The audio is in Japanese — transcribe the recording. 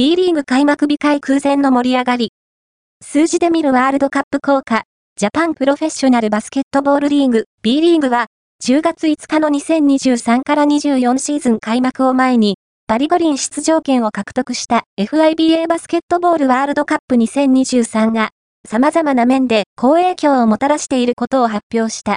B リーグ開幕日会空前の盛り上がり。数字で見るワールドカップ効果、ジャパンプロフェッショナルバスケットボールリーグ B リーグは、10月5日の2023から24シーズン開幕を前に、パリ五輪出場権を獲得した FIBA バスケットボールワールドカップ2023が、様々な面で好影響をもたらしていることを発表した。